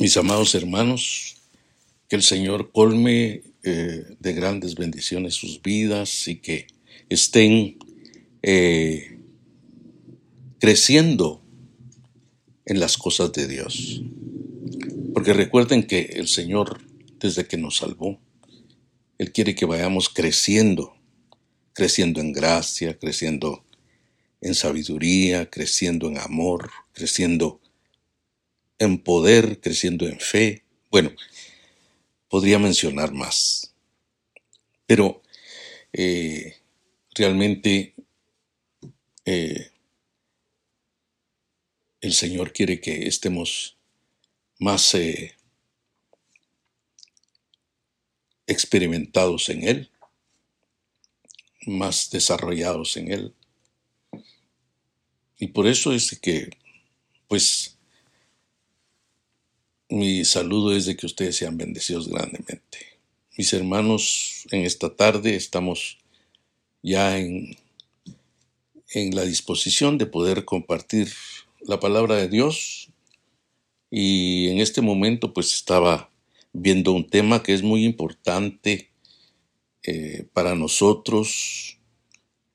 Mis amados hermanos, que el Señor colme eh, de grandes bendiciones sus vidas y que estén eh, creciendo en las cosas de Dios. Porque recuerden que el Señor, desde que nos salvó, Él quiere que vayamos creciendo, creciendo en gracia, creciendo en sabiduría, creciendo en amor, creciendo en poder, creciendo en fe. Bueno, podría mencionar más. Pero eh, realmente eh, el Señor quiere que estemos más eh, experimentados en Él, más desarrollados en Él. Y por eso es que, pues, mi saludo es de que ustedes sean bendecidos grandemente. Mis hermanos, en esta tarde estamos ya en, en la disposición de poder compartir la palabra de Dios y en este momento pues estaba viendo un tema que es muy importante eh, para nosotros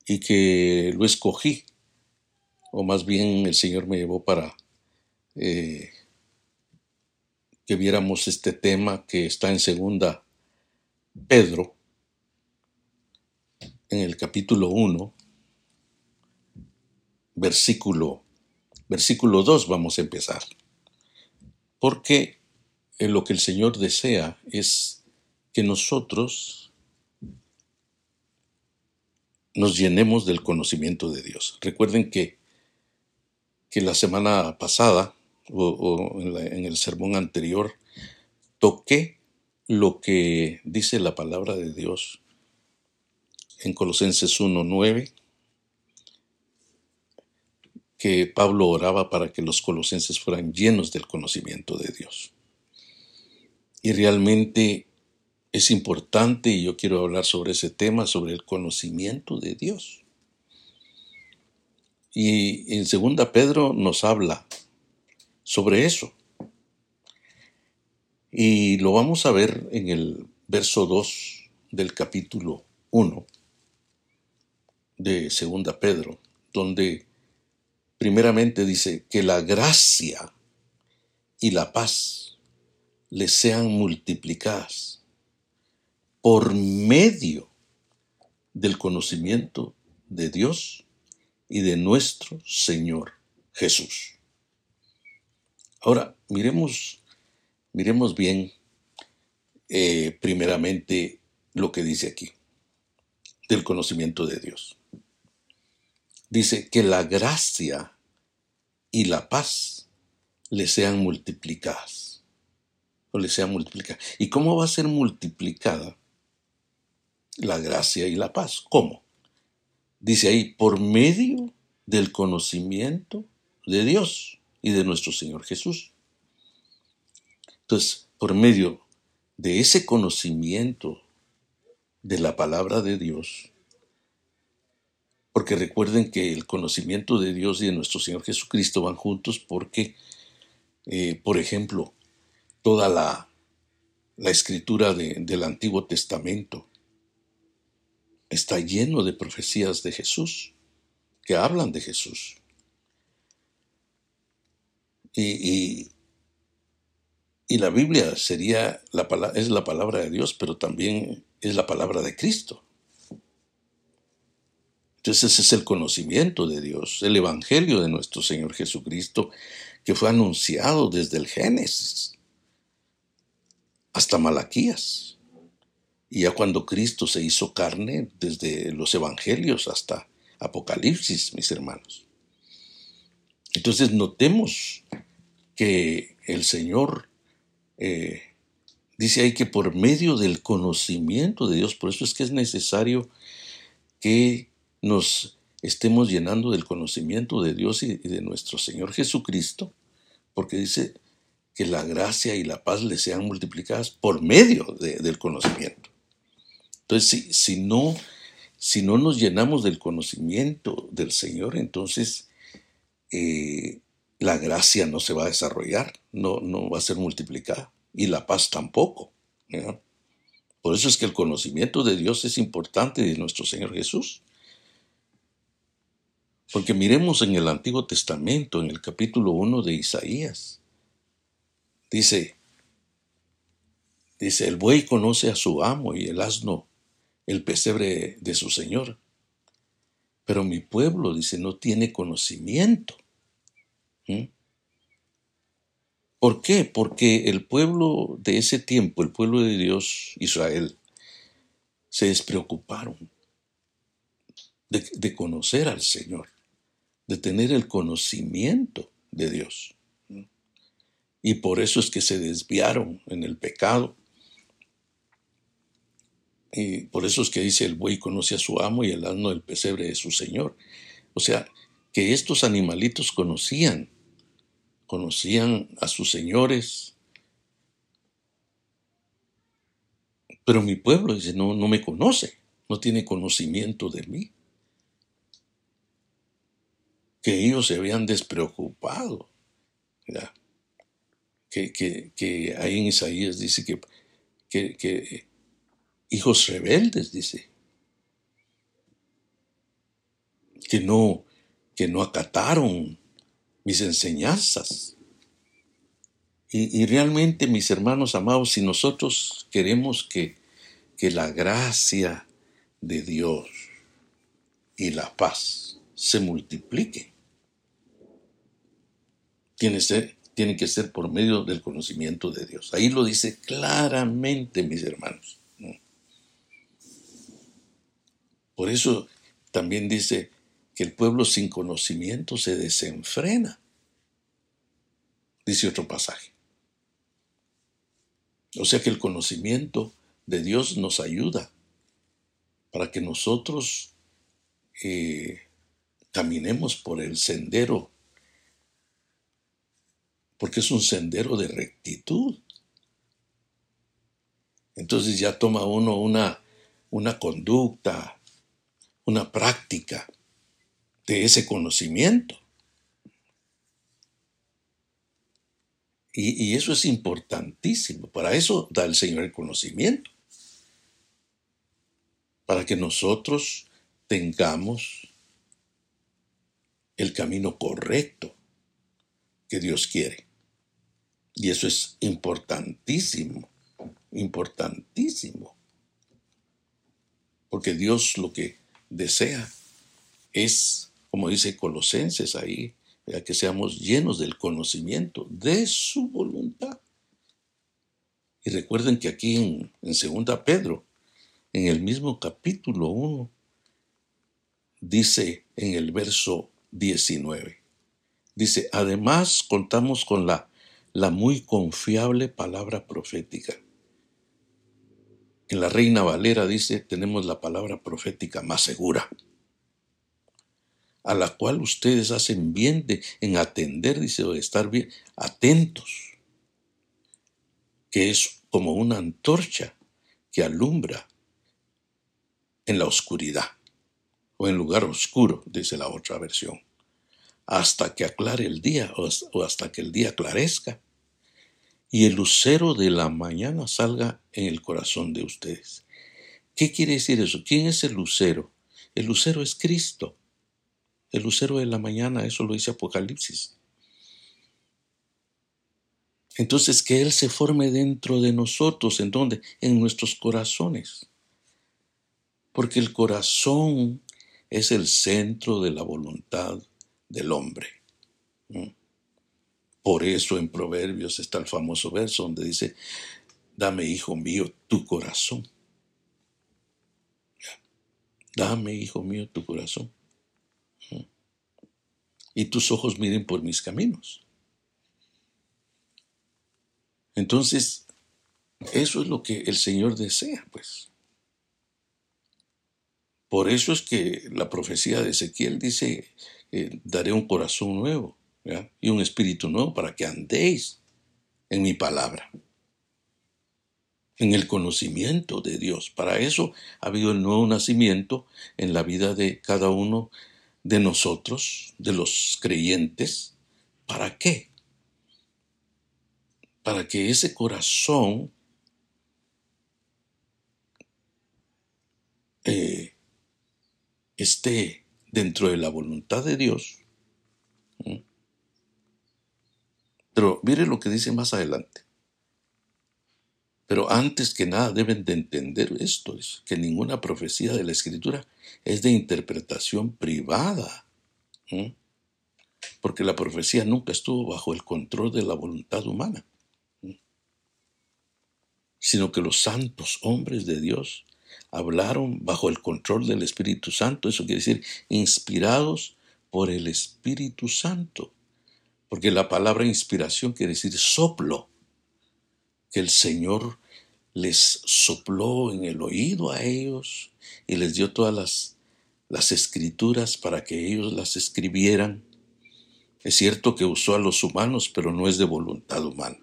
y que lo escogí, o más bien el Señor me llevó para eh, que viéramos este tema que está en segunda Pedro, en el capítulo 1, versículo, versículo 2 vamos a empezar. Porque lo que el Señor desea es que nosotros nos llenemos del conocimiento de Dios. Recuerden que, que la semana pasada o, en, el sermón anterior, toqué lo que dice la palabra de Dios en Colosenses 1.9, que Pablo oraba para que los colosenses fueran llenos del conocimiento de Dios. Y realmente es importante, y yo quiero hablar sobre ese tema, sobre el conocimiento de Dios. Y en segunda Pedro nos habla sobre eso. Y lo vamos a ver en el verso 2 del capítulo 1 de Segunda Pedro, donde primeramente dice que la gracia y la paz les sean multiplicadas por medio del conocimiento de Dios y de nuestro Señor Jesús. Ahora, miremos, miremos bien eh, primeramente lo que dice aquí, del conocimiento de Dios. Dice que la gracia y la paz le sean multiplicadas. O le sean multiplicadas. ¿Y cómo va a ser multiplicada la gracia y la paz? ¿Cómo? Dice ahí, por medio del conocimiento de Dios y de nuestro Señor Jesús. Entonces, por medio de ese conocimiento de la palabra de Dios, porque recuerden que el conocimiento de Dios y de nuestro Señor Jesucristo van juntos porque, eh, por ejemplo, toda la, la escritura del Antiguo Testamento está lleno de profecías de Jesús, que hablan de Jesús. Y, y, la Biblia sería la, es la palabra de Dios, pero también es la palabra de Cristo. Entonces ese es el conocimiento de Dios, el Evangelio de nuestro Señor Jesucristo, que fue anunciado desde el Génesis hasta Malaquías. Y ya cuando Cristo se hizo carne, desde los Evangelios hasta Apocalipsis, mis hermanos. Entonces notemos que el Señor eh, dice ahí que por medio del conocimiento de Dios, por eso es que es necesario que nos estemos llenando del conocimiento de Dios y, de nuestro Señor Jesucristo, porque dice que la gracia y la paz le sean multiplicadas por medio del conocimiento. Entonces, si, si, no, si no nos llenamos del conocimiento del Señor, entonces eh, la gracia no se va a desarrollar, no, no va a ser multiplicada, y la paz tampoco. Por eso es que el conocimiento de Dios es importante de nuestro Señor Jesús. Porque miremos en el Antiguo Testamento, en el capítulo 1 de Isaías. Dice, dice, el buey conoce a su amo y el asno el pesebre de su Señor. Pero mi pueblo, dice, no tiene conocimiento. ¿Mm? ¿Por qué? Porque el pueblo de ese tiempo, el pueblo de Dios, Israel, se despreocuparon de, de conocer al Señor de tener el conocimiento de Dios. Y por eso es que se desviaron en el pecado. Y por eso es que dice el buey conoce a su amo y el asno el pesebre de su señor. O sea, que estos animalitos conocían, conocían a sus señores. Pero mi pueblo dice, no, no me conoce, no tiene conocimiento de mí que ellos se habían despreocupado. Que, que, ahí en Isaías dice que, que, hijos rebeldes, dice, que no, que no acataron mis enseñanzas. Y, y, realmente, mis hermanos amados, si nosotros queremos que, que la gracia de Dios y la paz se multipliquen, tiene, que ser por medio del conocimiento de Dios. Ahí lo dice claramente, mis hermanos. Por eso también dice que el pueblo sin conocimiento se desenfrena. Dice otro pasaje. O sea que el conocimiento de Dios nos ayuda para que nosotros eh, caminemos por el sendero porque es un sendero de rectitud. Entonces ya toma uno una, una conducta, una práctica de ese conocimiento. Y, eso es importantísimo. Para eso da el Señor el conocimiento. Para que nosotros tengamos el camino correcto que Dios quiere. Y eso es importantísimo, importantísimo. Porque Dios lo que desea es, como dice Colosenses ahí, que seamos llenos del conocimiento de su voluntad. Y recuerden que aquí en, en Segunda Pedro, en el mismo capítulo 1, dice en el verso 19, dice, además contamos con la la muy confiable palabra profética. En la Reina Valera dice, tenemos la palabra profética más segura, a la cual ustedes hacen bien de, en atender, dice, o de estar bien atentos, que es como una antorcha que alumbra en la oscuridad o en lugar oscuro, dice la otra versión, hasta que aclare el día o hasta que el día aclarezca y el lucero de la mañana salga en el corazón de ustedes. ¿Qué quiere decir eso? ¿Quién es el lucero? El lucero es Cristo. El lucero de la mañana, eso lo dice Apocalipsis. Entonces, que Él se forme dentro de nosotros, ¿en dónde? En nuestros corazones. Porque el corazón es el centro de la voluntad del hombre. Por eso en Proverbios está el famoso verso donde dice, dame, hijo mío, tu corazón. Dame, hijo mío, tu corazón. Y tus ojos miren por mis caminos. Entonces, eso es lo que el Señor desea, pues. Por eso es que la profecía de Ezequiel dice, eh, daré un corazón nuevo y un espíritu nuevo para que andéis en mi palabra, en el conocimiento de Dios. Para eso ha habido el nuevo nacimiento en la vida de cada uno de nosotros, de los creyentes, ¿Para qué? Para que ese corazón eh, esté dentro de la voluntad de Dios. Pero mire lo que dice más adelante. Pero antes que nada deben de entender esto, es que ninguna profecía de la Escritura es de interpretación privada. Porque la profecía nunca estuvo bajo el control de la voluntad humana. Sino que los santos hombres de Dios hablaron bajo el control del Espíritu Santo. Eso quiere decir inspirados por el Espíritu Santo. Porque la palabra inspiración quiere decir soplo que el Señor les sopló en el oído a ellos y les dio todas las, escrituras para que ellos las escribieran. Es cierto que usó a los humanos, pero no es de voluntad humana,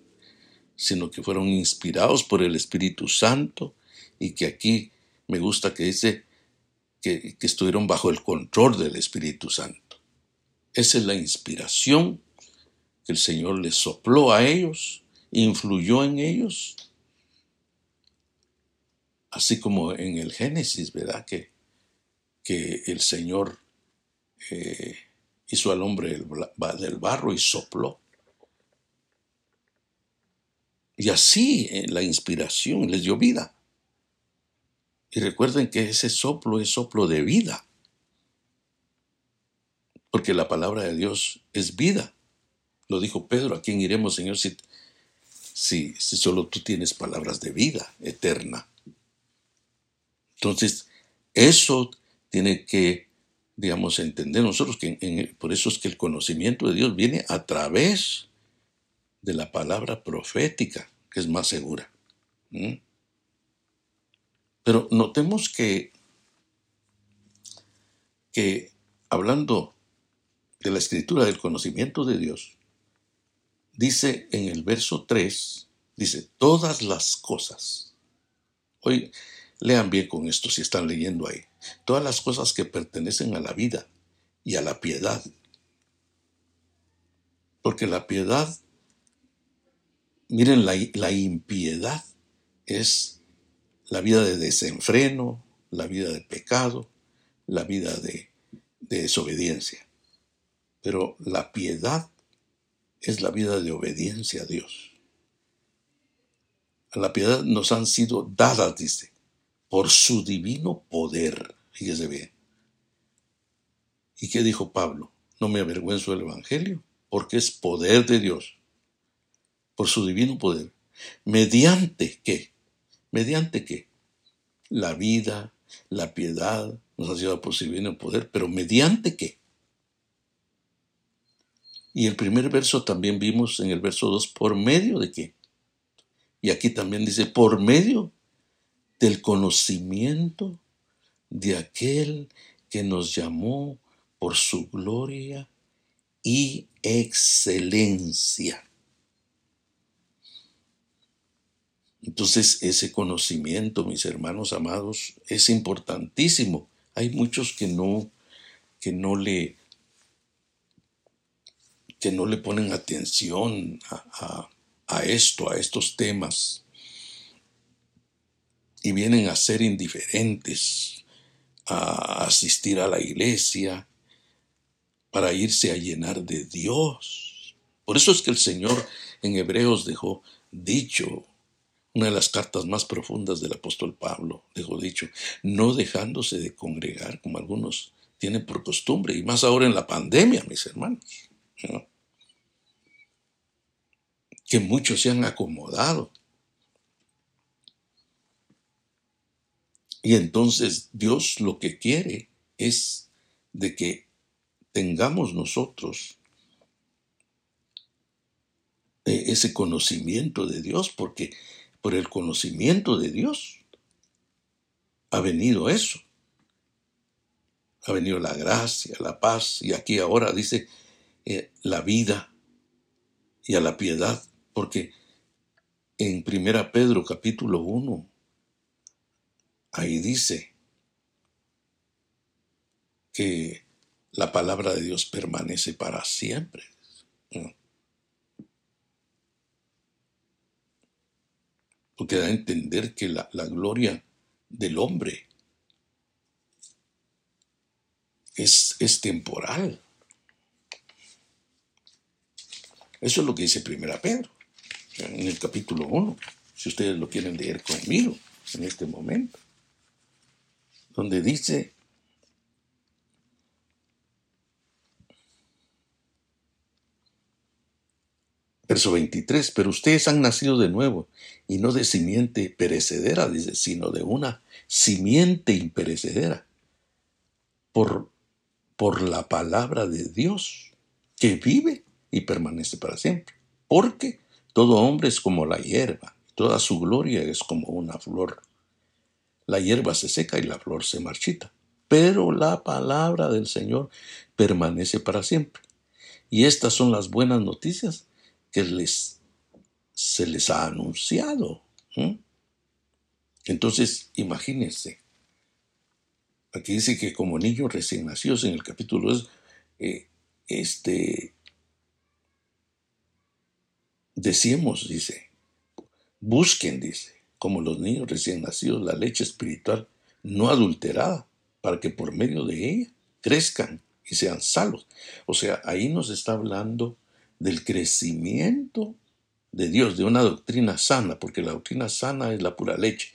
sino que fueron inspirados por el Espíritu Santo y que aquí me gusta que dice que, que estuvieron bajo el control del Espíritu Santo. Esa es la inspiración que el Señor les sopló a ellos influyó en ellos. Así como en el Génesis, ¿verdad? Que, que el Señor eh, hizo al hombre del barro y sopló. Y así eh, la inspiración les dio vida. Y recuerden que ese soplo es soplo de vida. Porque la palabra de Dios es vida. Lo dijo Pedro, ¿a quién iremos, Señor, si, solo tú tienes palabras de vida eterna. Entonces, eso tiene que, digamos, entender nosotros que por eso es que el conocimiento de Dios viene a través de la palabra profética, que es más segura. Pero notemos que, que hablando de la escritura del conocimiento de Dios, dice en el verso 3, dice, todas las cosas. Hoy lean bien con esto si están leyendo ahí. Todas las cosas que pertenecen a la vida y a la piedad. Porque la piedad, miren, la, la impiedad es la vida de desenfreno, la vida de pecado, la vida de, de desobediencia. Pero la piedad es la vida de obediencia a Dios. A la piedad nos han sido dadas, dice, por su divino poder. Fíjese bien. ¿Y qué dijo Pablo? No me avergüenzo del Evangelio, porque es poder de Dios, por su divino poder. ¿Mediante qué? ¿Mediante qué? La vida, la piedad, nos ha sido posible en el poder, pero ¿mediante qué? Y el primer verso también vimos en el verso 2, ¿por medio de qué? Y aquí también dice, por medio del conocimiento de aquel que nos llamó por su gloria y excelencia. Entonces ese conocimiento, mis hermanos amados, es importantísimo. Hay muchos que no, que no le que no le ponen atención a, esto, a estos temas, y vienen a ser indiferentes, a asistir a la iglesia, para irse a llenar de Dios. Por eso es que el Señor en Hebreos dejó dicho, una de las cartas más profundas del apóstol Pablo, dejó dicho, no dejándose de congregar como algunos tienen por costumbre, y más ahora en la pandemia, mis hermanos que muchos se han acomodado. Y entonces Dios lo que quiere es de que tengamos nosotros eh, ese conocimiento de Dios, porque por el conocimiento de Dios ha venido eso. Ha venido la gracia, la paz, y aquí ahora dice eh, la vida y a la piedad. Porque en Primera Pedro capítulo 1, ahí dice que la palabra de Dios permanece para siempre. Porque da a entender que la, la gloria del hombre es, es temporal. Eso es lo que dice Primera Pedro, en el capítulo 1, si ustedes lo quieren leer conmigo en este momento, donde dice, verso 23, pero ustedes han nacido de nuevo, y no de simiente perecedera, dice, sino de una simiente imperecedera, por, por la palabra de Dios, que vive y permanece para siempre. Porque todo hombre es como la hierba, toda su gloria es como una flor. La hierba se seca y la flor se marchita, pero la palabra del Señor permanece para siempre. Y estas son las buenas noticias que se les ha anunciado. Entonces, imagínense. Aquí dice que como niños recién nacidos en el capítulo 2, eh, este, Decimos, dice, busquen, dice, como los niños recién nacidos, la leche espiritual no adulterada, para que por medio de ella crezcan y sean salvos. O sea, ahí nos está hablando del crecimiento de Dios, de una doctrina sana, porque la doctrina sana es la pura leche,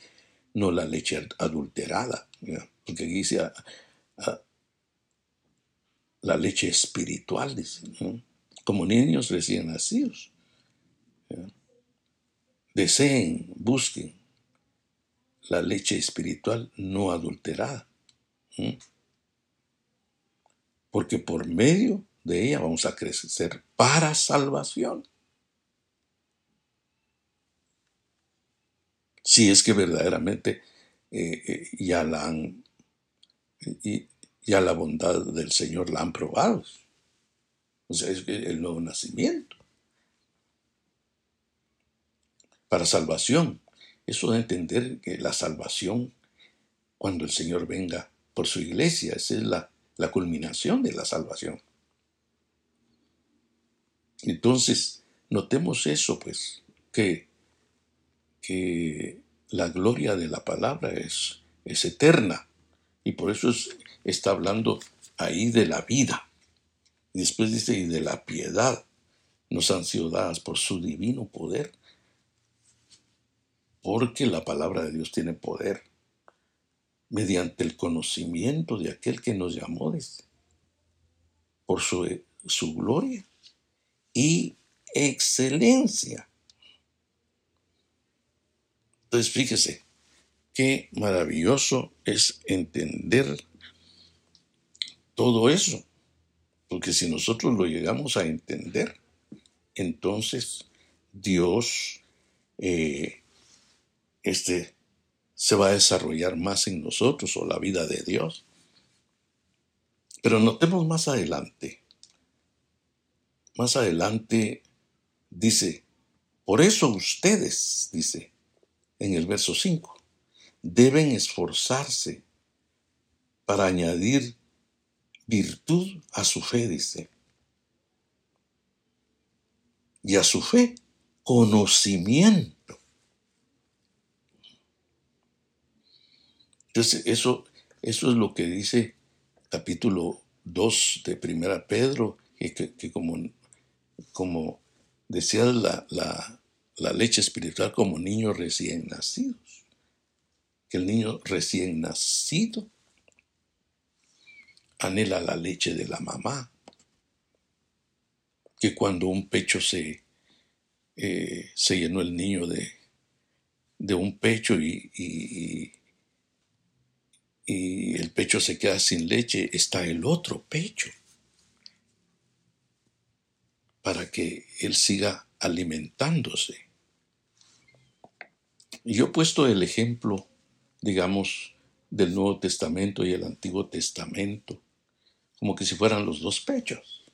no la leche adulterada. Porque aquí dice ah, ah, la leche espiritual, dice, como niños recién nacidos. Deseen, busquen la leche espiritual no adulterada. Porque por medio de ella vamos a crecer para salvación. Si es que verdaderamente eh, eh, ya la han, ya la bondad del Señor la han probado. O sea, es el nuevo nacimiento para salvación. Eso de entender que la salvación, cuando el Señor venga por su iglesia, esa es la, la culminación de la salvación. Entonces, notemos eso, pues, que, que la gloria de la palabra es, es eterna. Y por eso está hablando ahí de la vida. Y después dice, y de la piedad nos han sido dadas por su divino poder porque la palabra de Dios tiene poder mediante el conocimiento de aquel que nos llamó por su, su gloria y excelencia. Entonces fíjese, qué maravilloso es entender todo eso, porque si nosotros lo llegamos a entender, entonces Dios eh, este se va a desarrollar más en nosotros o la vida de Dios. Pero notemos más adelante. Más adelante dice, por eso ustedes, dice en el verso 5, deben esforzarse para añadir virtud a su fe, dice. Y a su fe, conocimiento Entonces, eso, eso es lo que dice capítulo 2 de Primera Pedro, que, como, como decía la, la leche espiritual como niños recién nacidos. Que el niño recién nacido anhela la leche de la mamá. Que cuando un pecho se, eh, se llenó el niño de, de un pecho y el pecho se queda sin leche, está el otro pecho para que él siga alimentándose. Yo he puesto el ejemplo, digamos, del Nuevo Testamento y el Antiguo Testamento, como que si fueran los dos pechos.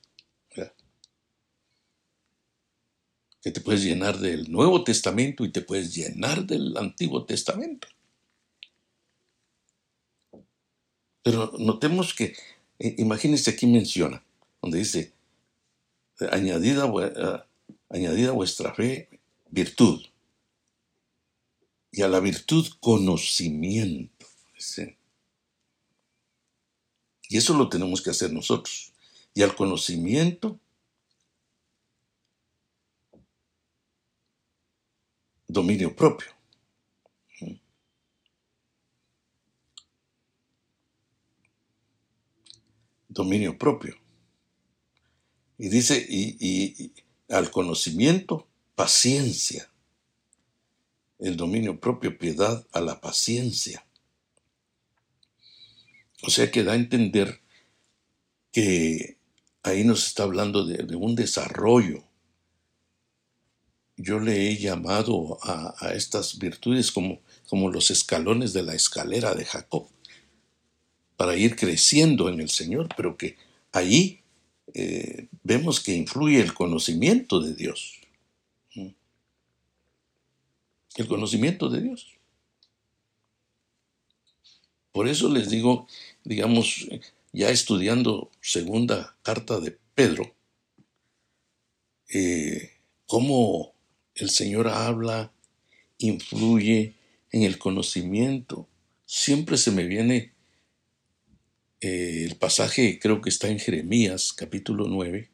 Que te puedes llenar del Nuevo Testamento y te puedes llenar del Antiguo Testamento. Pero notemos que, eh, imagínense aquí menciona, donde dice, añadida, eh, añadida vuestra fe, virtud. Y a la virtud, conocimiento. Y eso lo tenemos que hacer nosotros. Y al conocimiento, dominio propio. Dominio propio. Y dice, y, al conocimiento, paciencia. El dominio propio, piedad a la paciencia. O sea que da a entender que ahí nos está hablando de un desarrollo yo le he llamado a, estas virtudes como, como los escalones de la escalera de Jacob, para ir creciendo en el Señor, pero que allí eh, vemos que influye el conocimiento de Dios. ¿Mm? El conocimiento de Dios. Por eso les digo, digamos, ya estudiando segunda carta de Pedro, eh, cómo el Señor habla, influye en el conocimiento. Siempre se me viene eh, el pasaje, creo que está en Jeremías capítulo 9,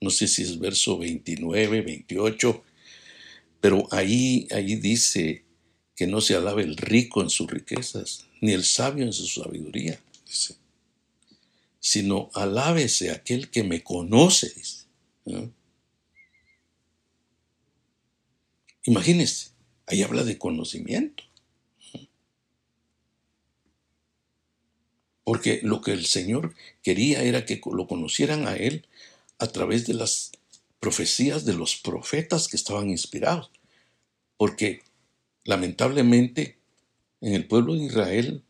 no sé si es verso 29, 28, pero ahí, ahí dice que no se alabe el rico en sus riquezas, ni el sabio en su sabiduría, sino alábese aquel que me conoce, dice. Imagínense, ahí habla de conocimiento. Porque lo que el Señor quería era que lo conocieran a Él a través de las profecías de los profetas que estaban inspirados. Porque lamentablemente en el pueblo de Israel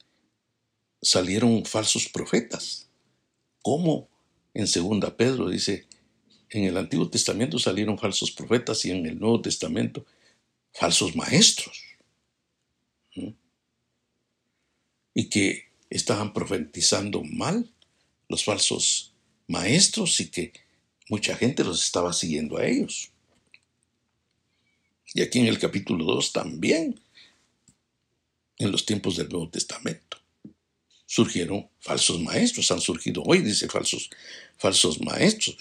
salieron falsos profetas. Como en segunda Pedro dice, en el Antiguo Testamento salieron falsos profetas y en el Nuevo Testamento falsos maestros. Y que estaban profetizando mal los falsos maestros y que mucha gente los estaba siguiendo a ellos. Y aquí en el capítulo 2 también, en los tiempos del Nuevo Testamento, surgieron falsos maestros, han surgido hoy, dice falsos, falsos maestros.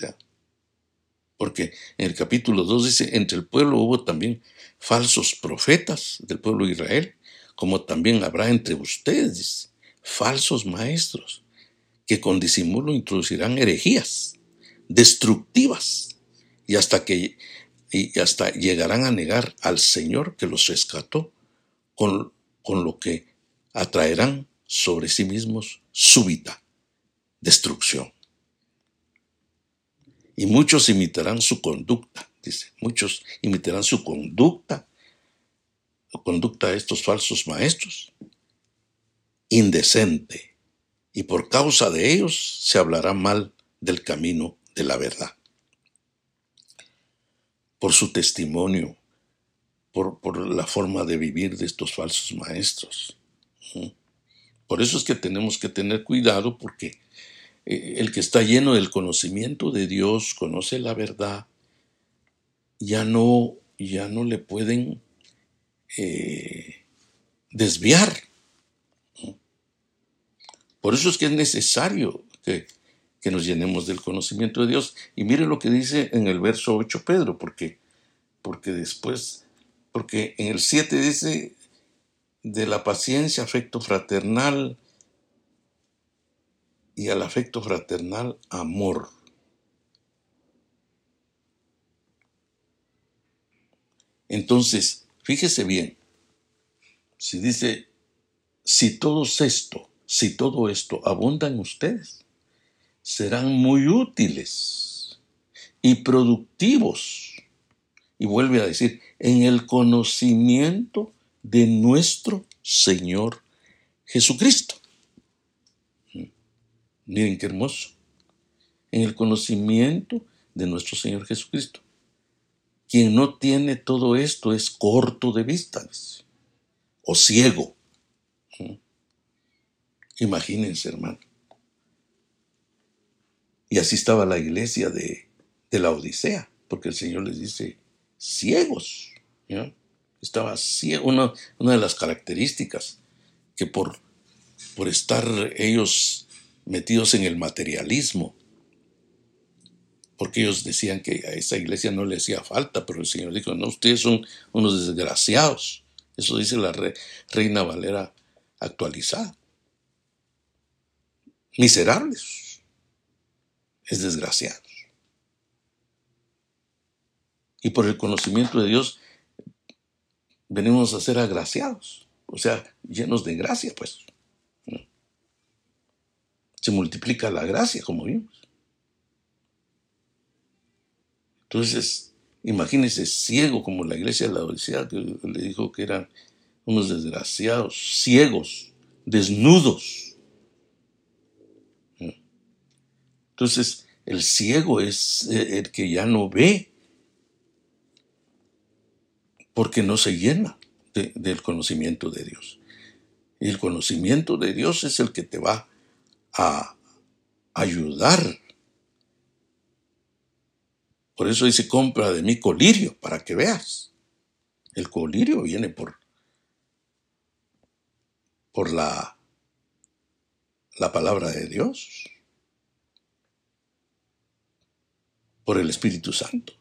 Porque en el capítulo 2 dice, entre el pueblo hubo también falsos profetas del pueblo de Israel, como también habrá entre ustedes falsos maestros, que con disimulo introducirán herejías destructivas y hasta que y hasta llegarán a negar al Señor que los rescató, con, con lo que atraerán sobre sí mismos súbita destrucción. Y muchos imitarán su conducta, dice, muchos imitarán su conducta, la conducta de estos falsos maestros, indecente, y por causa de ellos se hablará mal del camino de la verdad. Por su testimonio, por, por la forma de vivir de estos falsos maestros. Por eso es que tenemos que tener cuidado porque eh, el que está lleno del conocimiento de Dios, conoce la verdad, ya no, ya no le pueden eh, desviar. Por eso es que es necesario que, que, nos llenemos del conocimiento de Dios. Y mire lo que dice en el verso 8 Pedro, porque, porque después, porque en el 7 dice de la paciencia, afecto fraternal, y al afecto fraternal amor. Entonces, fíjese bien, si dice, si todo esto, si todo esto abunda en ustedes, serán muy útiles y productivos. Y vuelve a decir, en el conocimiento de nuestro Señor Jesucristo. Miren qué hermoso. En el conocimiento de nuestro Señor Jesucristo. Quien no tiene todo esto es corto de vista o ciego. ¿Mm? Imagínense, hermano. Y así estaba la iglesia de, de la Odisea, porque el Señor les dice ciegos. Estaba ciego, una, una, de las características que por, por estar ellos metidos en el materialismo, porque ellos decían que a esa iglesia no le hacía falta, pero el Señor dijo, no, ustedes son unos desgraciados. Eso dice la Reina Valera actualizada. Miserables. Es desgraciados. Y por el conocimiento de Dios venimos a ser agraciados, o sea, llenos de gracia, pues. Se multiplica la gracia, como vimos. Entonces, imagínense ciego como la iglesia de la Odisea, que le dijo que eran unos desgraciados, ciegos, desnudos. Entonces, el ciego es el que ya no ve, porque no se llena del conocimiento de Dios. Y el conocimiento de Dios es el que te va a ayudar por eso dice, compra de mí colirio para que veas. El colirio viene por, por la, la palabra de Dios, por el Espíritu Santo.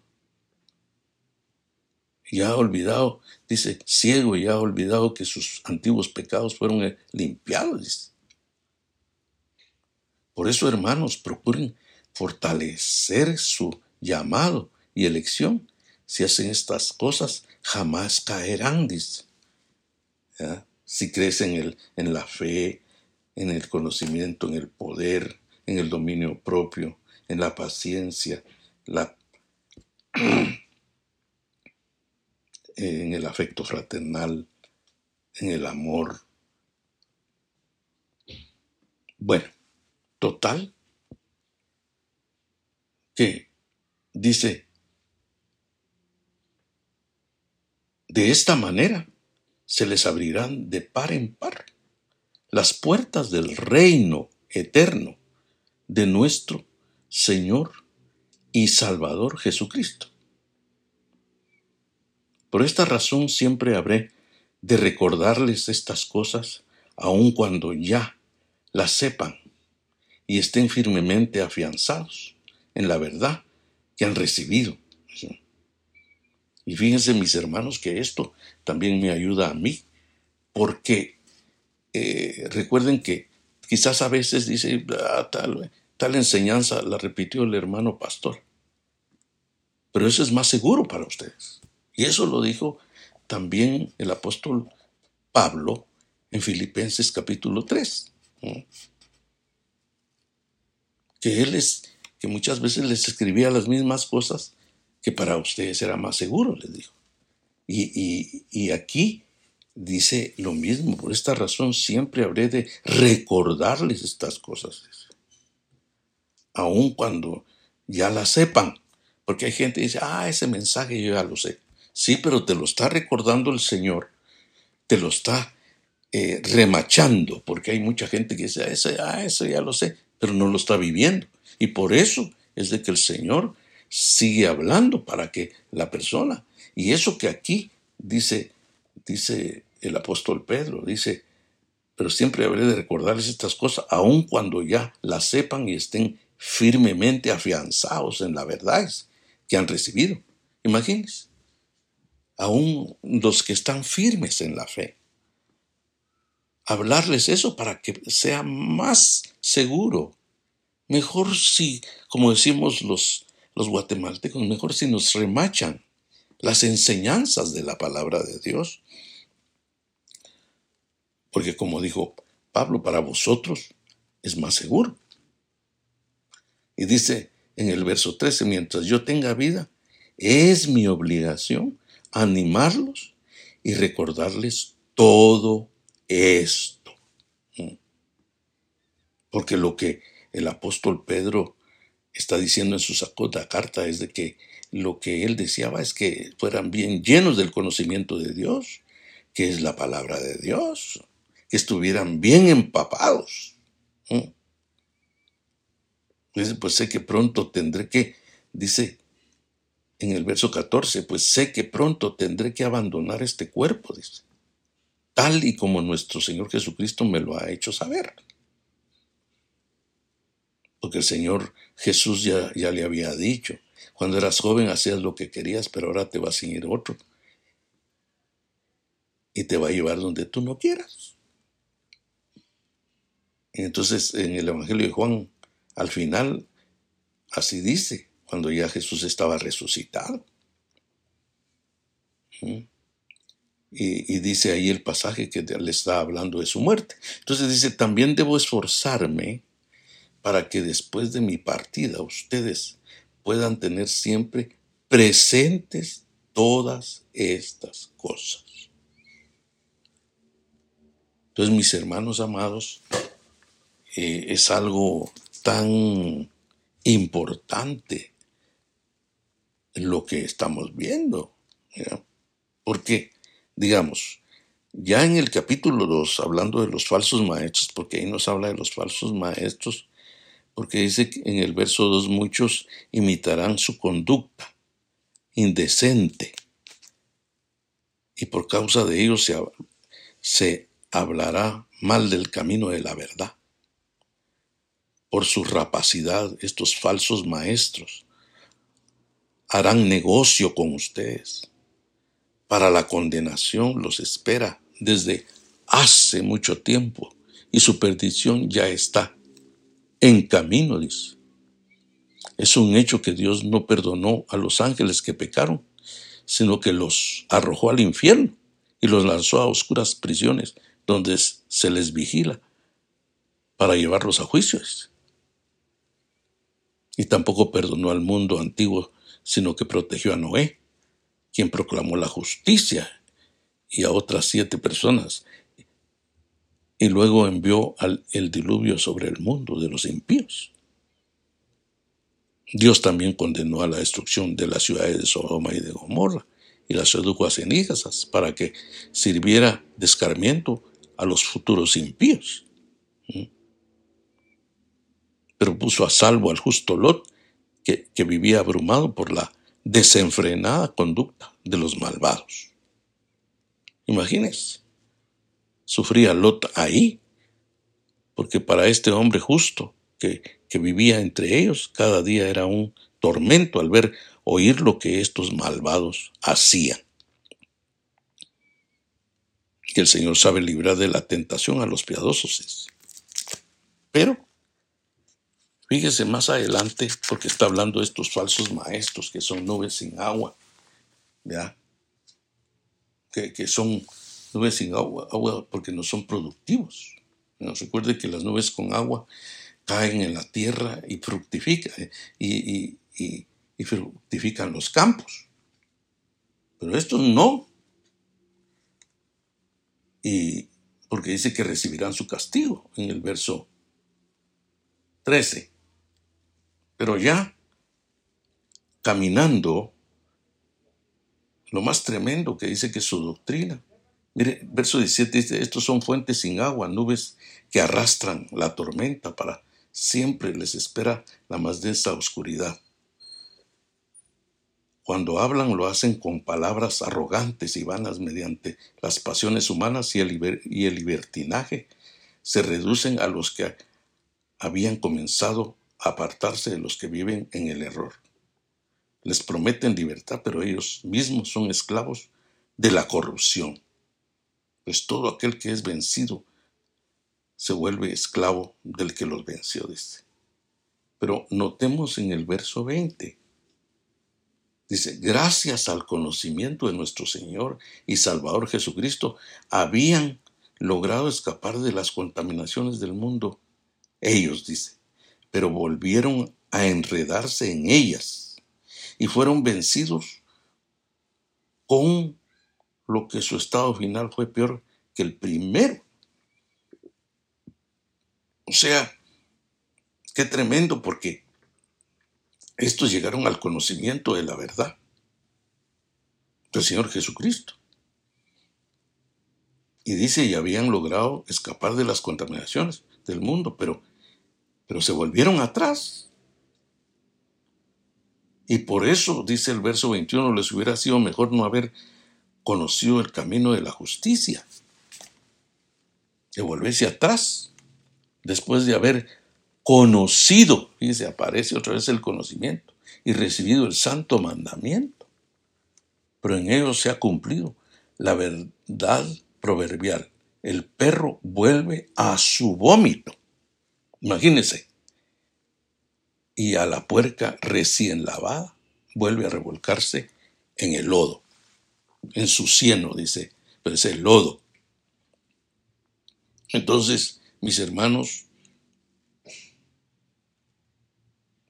Y ha olvidado, dice, ciego y ha olvidado que sus antiguos pecados fueron limpiados. Por eso, hermanos, procuren fortalecer su llamado y elección. Si hacen estas cosas, jamás caerán, dice. Si crees en, en la fe, en el conocimiento, en el poder, en el dominio propio, en la paciencia, en el afecto fraternal, en el amor. Bueno, total, que Dice, de esta manera se les abrirán de par en par las puertas del reino eterno de nuestro Señor y Salvador Jesucristo. Por esta razón siempre habré de recordarles estas cosas, aun cuando ya las sepan y estén firmemente afianzados en la verdad que han recibido. Y fíjense mis hermanos que esto también me ayuda a mí, porque eh, recuerden que quizás a veces dice, ah, tal, tal enseñanza la repitió el hermano pastor, pero eso es más seguro para ustedes. Y eso lo dijo también el apóstol Pablo en Filipenses capítulo 3. Que él es que muchas veces les escribía las mismas cosas que para ustedes era más seguro, les dijo. Y, aquí dice lo mismo, por esta razón siempre habré de recordarles estas cosas, aun cuando ya las sepan, porque hay gente que dice, ah, ese mensaje yo ya lo sé. Sí, pero te lo está recordando el Señor, te lo está eh, remachando, porque hay mucha gente que dice, ah, ah, eso ya lo sé, pero no lo está viviendo. Y por eso es de que el Señor sigue hablando para que la persona, y eso que aquí dice, dice el apóstol Pedro, dice, pero siempre habré de recordarles estas cosas, aun cuando ya las sepan y estén firmemente afianzados en la verdad que han recibido. Imagínense, aún los que están firmes en la fe. Hablarles eso para que sea más seguro Mejor si, como decimos los, los guatemaltecos, mejor si nos remachan las enseñanzas de la palabra de Dios. Porque como dijo Pablo, para vosotros es más seguro. Y dice en el verso 13, mientras yo tenga vida, es mi obligación animarlos y recordarles todo esto. Mm. Porque lo que el apóstol Pedro está diciendo en su sacota carta es de que lo que él deseaba es que fueran bien llenos del conocimiento de Dios, que es la palabra de Dios, que estuvieran bien empapados. Pues sé que pronto tendré que dice en el verso 14, pues sé que pronto tendré que abandonar este cuerpo, dice, tal y como nuestro Señor Jesucristo me lo ha hecho saber. Porque el Señor Jesús ya, ya le había dicho, cuando eras joven hacías lo que querías, pero ahora te va a seguir otro. Y te va a llevar donde tú no quieras. entonces en el Evangelio de Juan, al final, así dice, cuando ya Jesús estaba resucitado. ¿Mm? Y, dice ahí el pasaje que le está hablando de su muerte. Entonces dice, también debo esforzarme para que después de mi partida ustedes puedan tener siempre presentes todas estas cosas. Entonces, mis hermanos amados, eh, es algo tan importante lo que estamos viendo. Porque, digamos, ya en el capítulo 2, hablando de los falsos maestros, porque ahí nos habla de los falsos maestros, porque dice que en el verso 2 muchos imitarán su conducta indecente y por causa de ellos se, se hablará mal del camino de la verdad. Por su rapacidad, estos falsos maestros harán negocio con ustedes. Para la condenación los espera desde hace mucho tiempo y su perdición ya está en camino, dice. Es un hecho que Dios no perdonó a los ángeles que pecaron, sino que los arrojó al infierno y los lanzó a oscuras prisiones donde se les vigila para llevarlos a juicios. Y tampoco perdonó al mundo antiguo, sino que protegió a Noé, quien proclamó la justicia, y a otras siete personas y luego envió al, el diluvio sobre el mundo de los impíos. Dios también condenó a la destrucción de las ciudades de Sodoma y de Gomorra y las sedujo a cenizas para que sirviera de escarmiento a los futuros impíos. ¿Mm? Pero puso a salvo al justo Lot, que, vivía abrumado por la desenfrenada conducta de los malvados. Imagínense sufría Lot ahí, porque para este hombre justo que, que vivía entre ellos, cada día era un tormento al ver oír lo que estos malvados hacían. Que el Señor sabe librar de la tentación a los piadosos. Pero, fíjese más adelante, porque está hablando de estos falsos maestros que son nubes sin agua, ¿ya? Que, que son nubes sin agua, agua porque no son productivos. Recuerde que las nubes con agua caen en la tierra y fructifican, eh, y fructifican los campos. Pero estos no. Y porque dice que recibirán su castigo en el verso 13. Pero ya caminando, lo más tremendo que dice que su doctrina Mire, verso 17 dice, estos son fuentes sin agua, nubes que arrastran la tormenta para siempre les espera la más densa oscuridad. Cuando hablan lo hacen con palabras arrogantes y vanas mediante las pasiones humanas y el, y el libertinaje. Se reducen a los que habían comenzado apartarse de los que viven en el error. Les prometen libertad, pero ellos mismos son esclavos de la corrupción pues todo aquel que es vencido se vuelve esclavo del que los venció, dice. Pero notemos en el verso 20, dice, gracias al conocimiento de nuestro Señor y Salvador Jesucristo, habían logrado escapar de las contaminaciones del mundo. Ellos, dice, pero volvieron a enredarse en ellas y fueron vencidos con lo que su estado final fue peor que el primero. O sea, qué tremendo porque estos llegaron al conocimiento de la verdad del Señor Jesucristo. Y dice, y habían logrado escapar de las contaminaciones del mundo, pero, pero se volvieron atrás. Y por eso, dice el verso 21, les hubiera sido mejor no haber conocido el camino de la justicia, de volverse atrás, después de haber conocido, fíjese, aparece otra vez el conocimiento, y recibido el santo mandamiento. Pero en ellos se ha cumplido la verdad proverbial. El perro vuelve a su vómito. Imagínense. Y a la puerca recién lavada vuelve a revolcarse en el lodo, en su cieno, dice, pero es el lodo. Entonces, mis hermanos,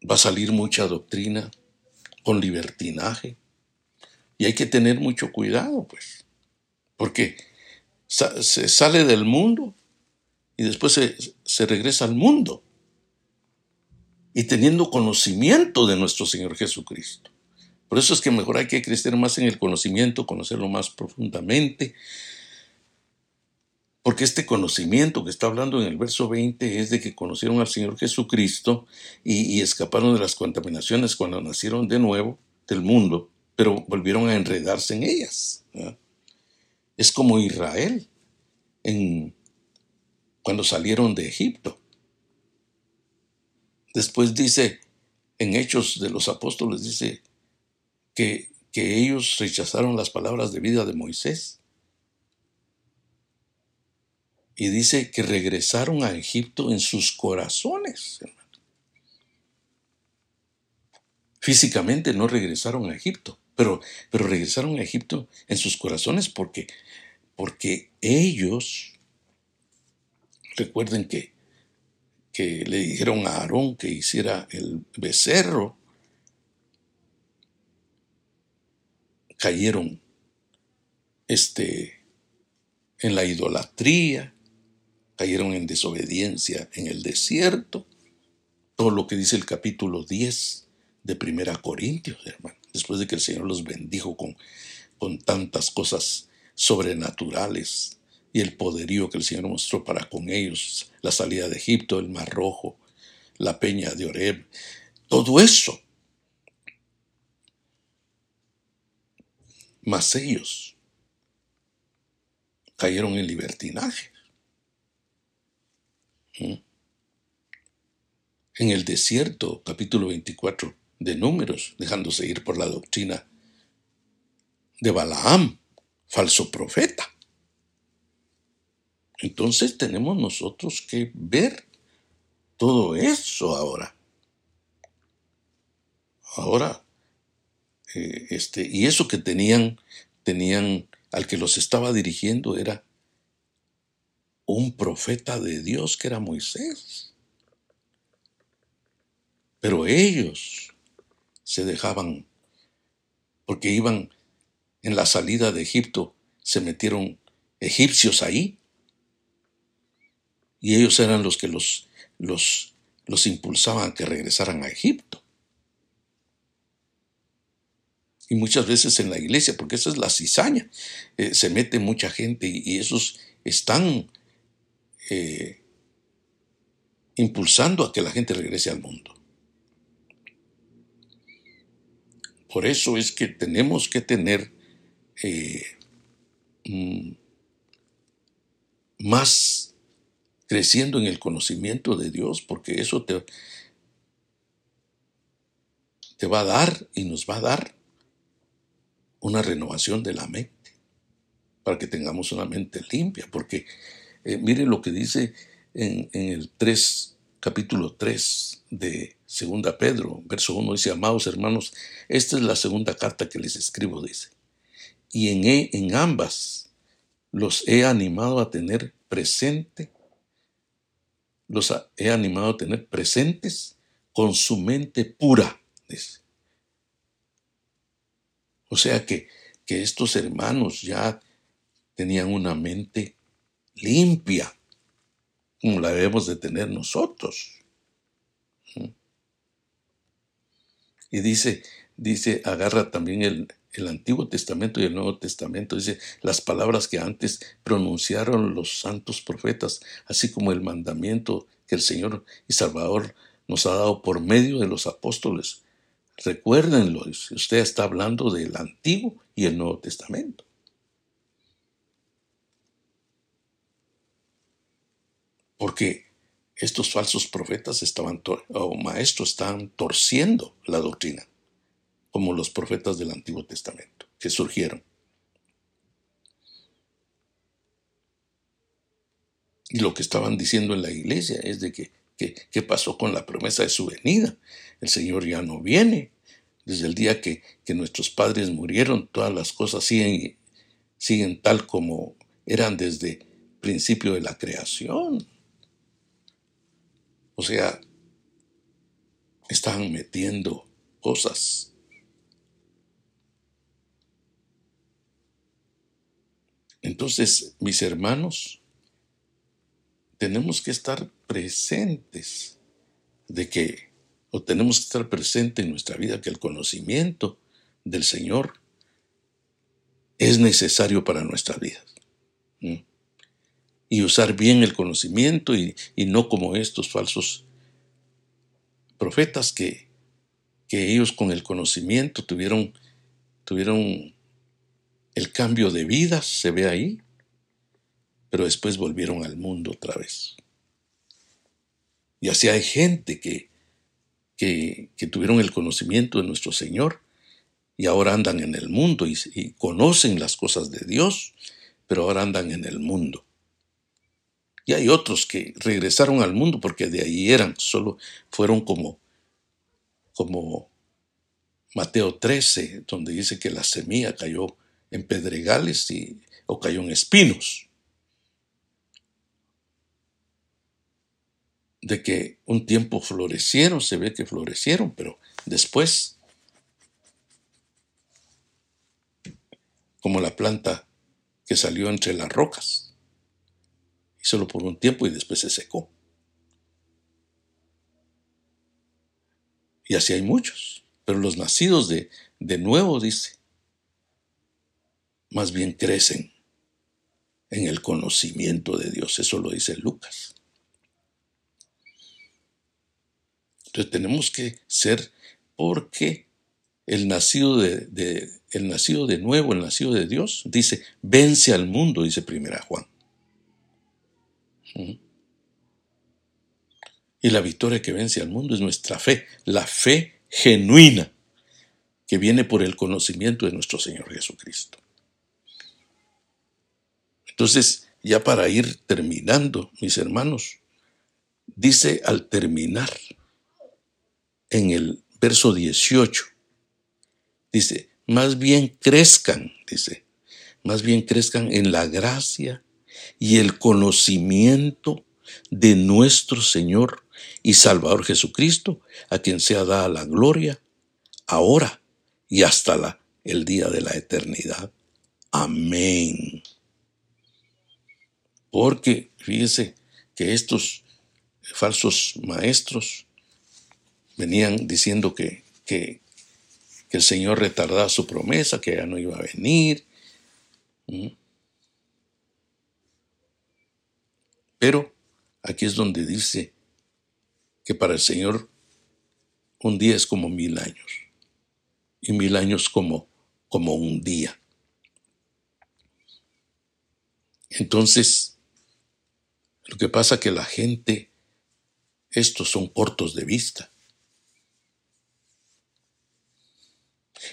va a salir mucha doctrina con libertinaje. Y hay que tener mucho cuidado, pues, porque se sale del mundo y después se, se regresa al mundo. Y teniendo conocimiento de nuestro Señor Jesucristo. Por eso es que mejor hay que crecer más en el conocimiento, conocerlo más profundamente, porque este conocimiento que está hablando en el verso 20 es de que conocieron al Señor Jesucristo y, escaparon de las contaminaciones cuando nacieron de nuevo del mundo, pero volvieron a enredarse en ellas. Es como Israel en, cuando salieron de Egipto. Después dice, en Hechos de los Apóstoles, dice que, que ellos rechazaron las palabras de vida de Moisés y dice que regresaron a Egipto en sus corazones. Físicamente no regresaron a Egipto, pero, pero regresaron a Egipto en sus corazones porque, porque ellos, recuerden que, que le dijeron a Aarón que hiciera el becerro, cayeron este, en la idolatría, cayeron en desobediencia en el desierto. Todo lo que dice el capítulo 10 de Primera Corintios, hermano. Después de que el Señor los bendijo con, con tantas cosas sobrenaturales y el poderío que el Señor mostró para con ellos, la salida de Egipto, el Mar Rojo, la peña de Oreb, todo eso. Mas ellos cayeron en libertinaje. En el desierto, capítulo 24 de Números, dejándose ir por la doctrina de Balaam, falso profeta. Entonces tenemos nosotros que ver todo eso ahora. Ahora, eh, este, y eso que tenían, tenían, al que los estaba dirigiendo era un profeta de Dios que era Moisés. Pero ellos se dejaban, porque iban en la salida de Egipto, se metieron egipcios ahí. Y ellos eran los que los, los, los impulsaban a que regresaran a Egipto. Y muchas veces en la iglesia, porque esa es la cizaña, eh, se mete mucha gente y, esos están eh, impulsando a que la gente regrese al mundo. Por eso es que tenemos que tener eh, mm, más creciendo en el conocimiento de Dios, porque eso te, te va a dar y nos va a dar una renovación de la mente, para que tengamos una mente limpia, porque eh, mire lo que dice en, el 3, capítulo 3 de Segunda Pedro, verso 1, dice, amados hermanos, esta es la segunda carta que les escribo, dice. Y en, e, en ambas los he animado a tener presente, los he animado a tener presentes con su mente pura, dice. O sea que, que estos hermanos ya tenían una mente limpia, como la debemos de tener nosotros. Y dice, dice, agarra también el, el Antiguo Testamento y el Nuevo Testamento, dice, las palabras que antes pronunciaron los santos profetas, así como el mandamiento que el Señor y Salvador nos ha dado por medio de los apóstoles, Recuérdenlo, usted está hablando del Antiguo y el Nuevo Testamento. Porque estos falsos profetas estaban, o maestros estaban torciendo la doctrina, como los profetas del Antiguo Testamento, que surgieron. Y lo que estaban diciendo en la iglesia es de que, ¿qué pasó con la promesa de su venida? El Señor ya no viene. Desde el día que, que nuestros padres murieron, todas las cosas siguen, siguen tal como eran desde principio de la creación. O sea, están metiendo cosas. Entonces, mis hermanos, tenemos que estar presentes de que, o tenemos que estar presentes en nuestra vida que el conocimiento del Señor es necesario para nuestra vida y usar bien el conocimiento y, no como estos falsos profetas que, que, ellos con el conocimiento tuvieron, tuvieron el cambio de vida, se ve ahí, pero después volvieron al mundo otra vez. Y así hay gente que, que, tuvieron el conocimiento de nuestro Señor y ahora andan en el mundo y, y conocen las cosas de Dios, pero ahora andan en el mundo. Y hay otros que regresaron al mundo porque de ahí eran, solo fueron como, como Mateo 13, donde dice que la semilla cayó en pedregales y, o cayó en espinos. De que un tiempo florecieron, se ve que florecieron, pero después, como la planta que salió entre las rocas solo por un tiempo y después se secó. Y así hay muchos. Pero los nacidos de, de nuevo, dice, más bien crecen en el conocimiento de Dios. Eso lo dice Lucas. Entonces tenemos que ser porque el nacido de, el nacido de nuevo, el nacido de Dios, dice, vence al mundo, dice primera Juan. Y la victoria que vence al mundo es nuestra fe, la fe genuina que viene por el conocimiento de nuestro Señor Jesucristo. Entonces, ya para ir terminando, mis hermanos, dice al terminar en el verso 18, dice, más bien crezcan, dice, más bien crezcan en la gracia y el conocimiento de nuestro Señor y Salvador Jesucristo, a quien sea dada la gloria, ahora y hasta el día de la eternidad. Amén. Porque fíjese que estos falsos maestros venían diciendo que, que, el Señor retardaba su promesa, que ya no iba a venir. Pero aquí es donde dice que para el Señor un día es como mil años y mil años como, como un día. Entonces, lo que pasa es que la gente, estos son cortos de vista.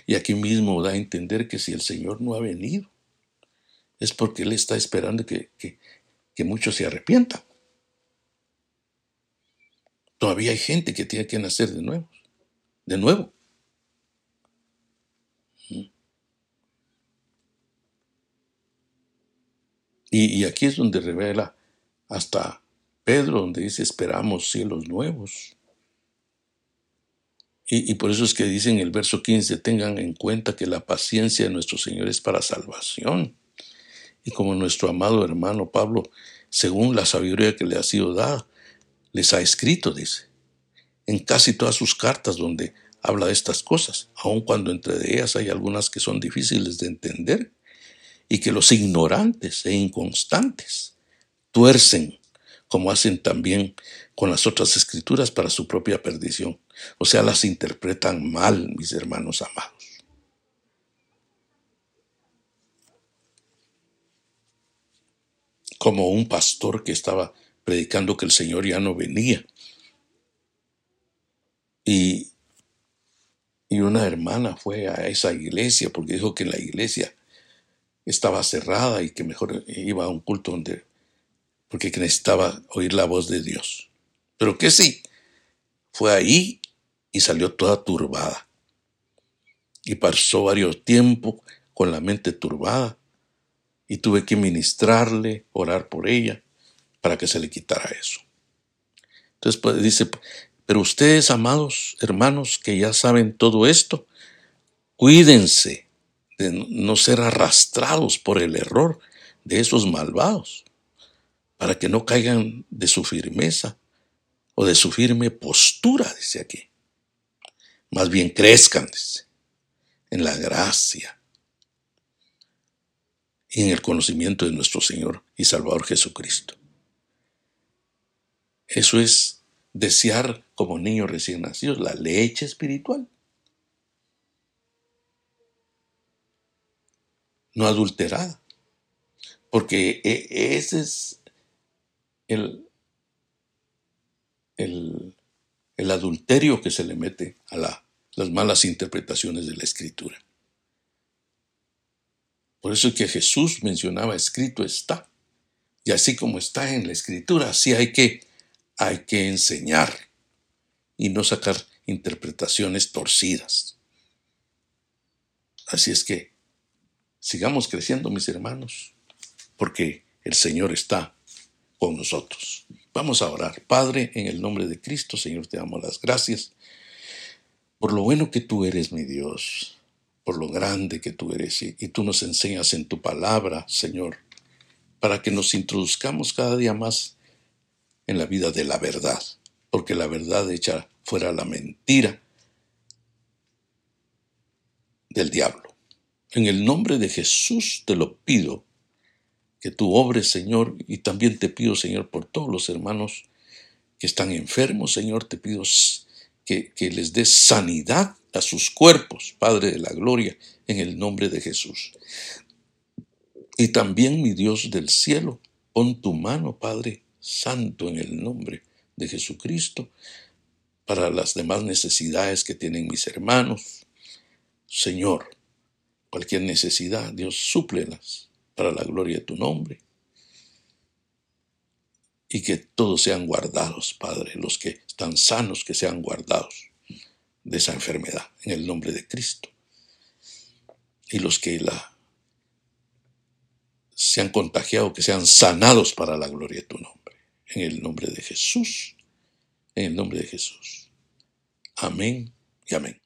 Y aquí mismo da a entender que si el Señor no ha venido, es porque Él está esperando que, que, que muchos se arrepientan. Todavía hay gente que tiene que nacer de nuevo. De nuevo. Y, aquí es donde revela hasta Pedro, donde dice esperamos cielos nuevos. Y, por eso es que dice en el verso 15, tengan en cuenta que la paciencia de nuestro Señor es para salvación y como nuestro amado hermano Pablo, según la sabiduría que le ha sido dada, les ha escrito, dice, en casi todas sus cartas donde habla de estas cosas, aun cuando entre ellas hay algunas que son difíciles de entender y que los ignorantes e inconstantes tuercen, como hacen también con las otras escrituras para su propia perdición. O sea, las interpretan mal, mis hermanos amados. Como un pastor que estaba predicando que el Señor ya no venía. Y, y una hermana fue a esa iglesia porque dijo que la iglesia estaba cerrada y que mejor iba a un culto donde, porque necesitaba oír la voz de Dios. Pero que sí, fue ahí y salió toda turbada. Y pasó varios tiempos con la mente turbada y tuve que ministrarle, orar por ella para que se le quitara eso. Entonces pues, dice, pero ustedes, amados hermanos, que ya saben todo esto, cuídense de no ser arrastrados por el error de esos malvados, para que no caigan de su firmeza o de su firme postura, dice aquí. Más bien crezcan, en la gracia y en el conocimiento de nuestro Señor y Salvador Jesucristo. Eso es desear como niños recién nacidos la leche espiritual. No adulterada. Porque e, ese es el, el, adulterio que se le mete a las malas interpretaciones de la escritura. Por eso es que Jesús mencionaba, escrito está. Y así como está en la escritura, así hay que, hay que enseñar y no sacar interpretaciones torcidas. Así es que sigamos creciendo, mis hermanos, porque el Señor está con nosotros. Vamos a orar. Padre, en el nombre de Cristo, Señor, te damos las gracias por lo bueno que tú eres, mi Dios, por lo grande que tú eres y, y tú nos enseñas en tu palabra, Señor, para que nos introduzcamos cada día más en la vida de la verdad, porque la verdad echa fuera la mentira del diablo. En el nombre de Jesús te lo pido que tú obres, Señor, y también te pido, Señor, por todos los hermanos que están enfermos, Señor, te pido que, que les des sanidad a sus cuerpos, Padre de la Gloria, en el nombre de Jesús. Y también, mi Dios del cielo, pon tu mano, Padre Santo, en el nombre de Jesucristo, para las demás necesidades que tienen mis hermanos. Señor, cualquier necesidad, Dios, súplelas para la gloria de tu nombre. Y que todos sean guardados, Padre, los que están sanos, que sean guardados de esa enfermedad, en el nombre de Cristo. Y los que se han contagiado, que sean sanados para la gloria de tu nombre. En el nombre de Jesús, en el nombre de Jesús. Amén y amén.